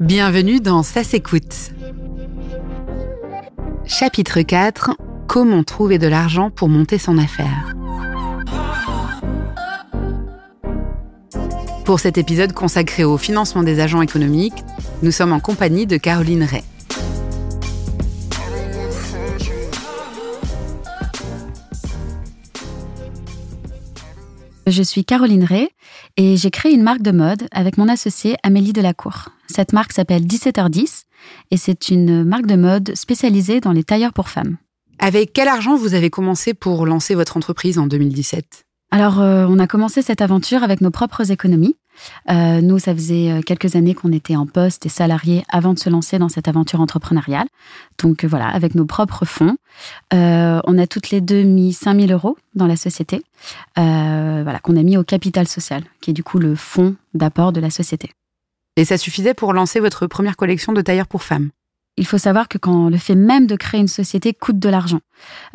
Bienvenue dans Ça s'écoute. Chapitre 4 Comment trouver de l'argent pour monter son affaire Pour cet épisode consacré au financement des agents économiques, nous sommes en compagnie de Caroline Ray. Je suis Caroline Ray et j'ai créé une marque de mode avec mon associée Amélie Delacour. Cette marque s'appelle 17h10 et c'est une marque de mode spécialisée dans les tailleurs pour femmes. Avec quel argent vous avez commencé pour lancer votre entreprise en 2017 alors, euh, on a commencé cette aventure avec nos propres économies. Euh, nous, ça faisait euh, quelques années qu'on était en poste et salariés avant de se lancer dans cette aventure entrepreneuriale. Donc voilà, avec nos propres fonds, on a toutes les deux mis 5000 euros dans la société, voilà, qu'on a mis au capital social, qui est du coup le fonds d'apport de la société. Et ça suffisait pour lancer votre première collection de tailleurs pour femmes? Il faut savoir que quand le fait même de créer une société coûte de l'argent,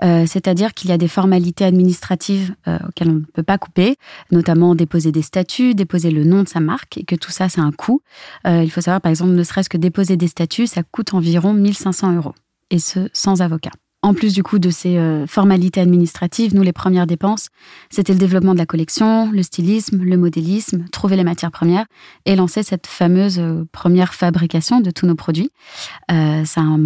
euh, c'est-à-dire qu'il y a des formalités administratives euh, auxquelles on ne peut pas couper, notamment déposer des statuts, déposer le nom de sa marque, et que tout ça, c'est un coût. Euh, il faut savoir, par exemple, ne serait-ce que déposer des statuts, ça coûte environ 1500 euros, et ce, sans avocat. En plus du coup de ces euh, formalités administratives, nous, les premières dépenses, c'était le développement de la collection, le stylisme, le modélisme, trouver les matières premières et lancer cette fameuse euh, première fabrication de tous nos produits. Euh, c'est un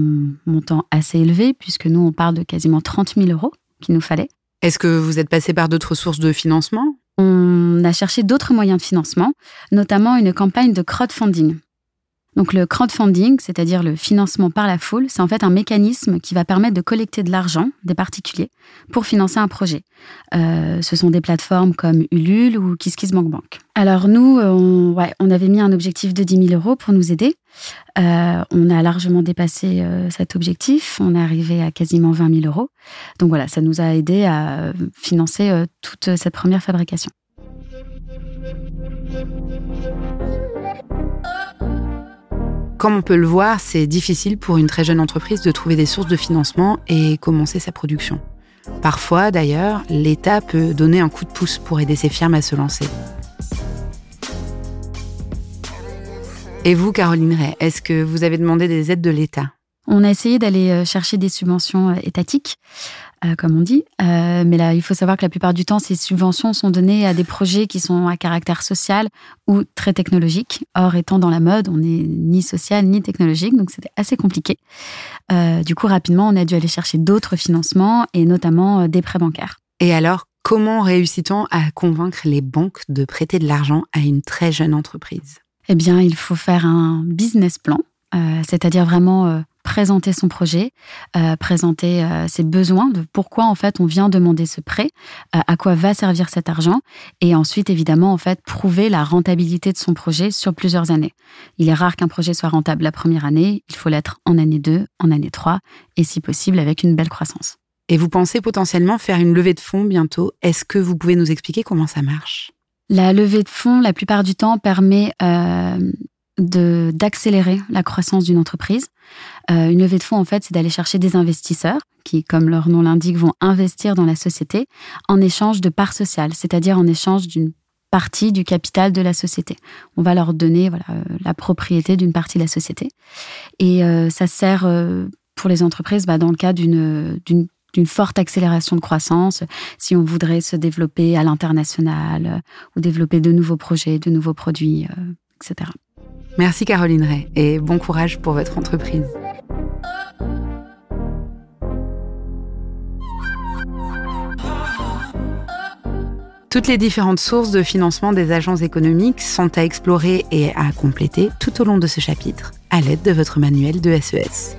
montant assez élevé puisque nous, on parle de quasiment 30 000 euros qu'il nous fallait. Est-ce que vous êtes passé par d'autres sources de financement? On a cherché d'autres moyens de financement, notamment une campagne de crowdfunding. Donc le crowdfunding, c'est-à-dire le financement par la foule, c'est en fait un mécanisme qui va permettre de collecter de l'argent des particuliers pour financer un projet. Euh, ce sont des plateformes comme Ulule ou KissKissBankBank. Alors nous, on, ouais, on avait mis un objectif de 10 000 euros pour nous aider. Euh, on a largement dépassé euh, cet objectif. On est arrivé à quasiment 20 000 euros. Donc voilà, ça nous a aidé à financer toute cette première fabrication. Comme on peut le voir, c'est difficile pour une très jeune entreprise de trouver des sources de financement et commencer sa production. Parfois, d'ailleurs, l'État peut donner un coup de pouce pour aider ces firmes à se lancer. Et vous, Caroline Ray, est-ce que vous avez demandé des aides de l'État? On a essayé d'aller euh, chercher des subventions euh, étatiques. Euh, comme on dit. Euh, mais là, il faut savoir que la plupart du temps, ces subventions sont données à des projets qui sont à caractère social ou très technologique. Or, étant dans la mode, on n'est ni social ni technologique, donc c'était assez compliqué. Euh, du coup, rapidement, on a dû aller chercher d'autres financements et notamment des prêts bancaires. Et alors, comment réussit-on à convaincre les banques de prêter de l'argent à une très jeune entreprise? Eh bien, il faut faire un business plan, c'est-à-dire vraiment présenter son projet, euh, présenter euh, ses besoins, de pourquoi en fait on vient demander ce prêt, euh, à quoi va servir cet argent, et ensuite évidemment en fait prouver la rentabilité de son projet sur plusieurs années. Il est rare qu'un projet soit rentable la première année, il faut l'être en année 2, en année 3, et si possible avec une belle croissance. Et vous pensez potentiellement faire une levée de fonds bientôt? Est-ce que vous pouvez nous expliquer comment ça marche? La levée de fonds, la plupart du temps, permet d'accélérer la croissance d'une entreprise. Euh, une levée de fonds, en fait, c'est d'aller chercher des investisseurs qui, comme leur nom l'indique, vont investir dans la société en échange de parts sociales, c'est-à-dire en échange d'une partie du capital de la société. On va leur donner voilà, euh, la propriété d'une partie de la société. Et euh, ça sert euh, pour les entreprises bah, dans le cas d'une d'une forte accélération de croissance, si on voudrait se développer à l'international ou développer de nouveaux projets, de nouveaux produits, etc. Merci Caroline Ray et bon courage pour votre entreprise. Toutes les différentes sources de financement des agences économiques sont à explorer et à compléter tout au long de ce chapitre, à l'aide de votre manuel de SES.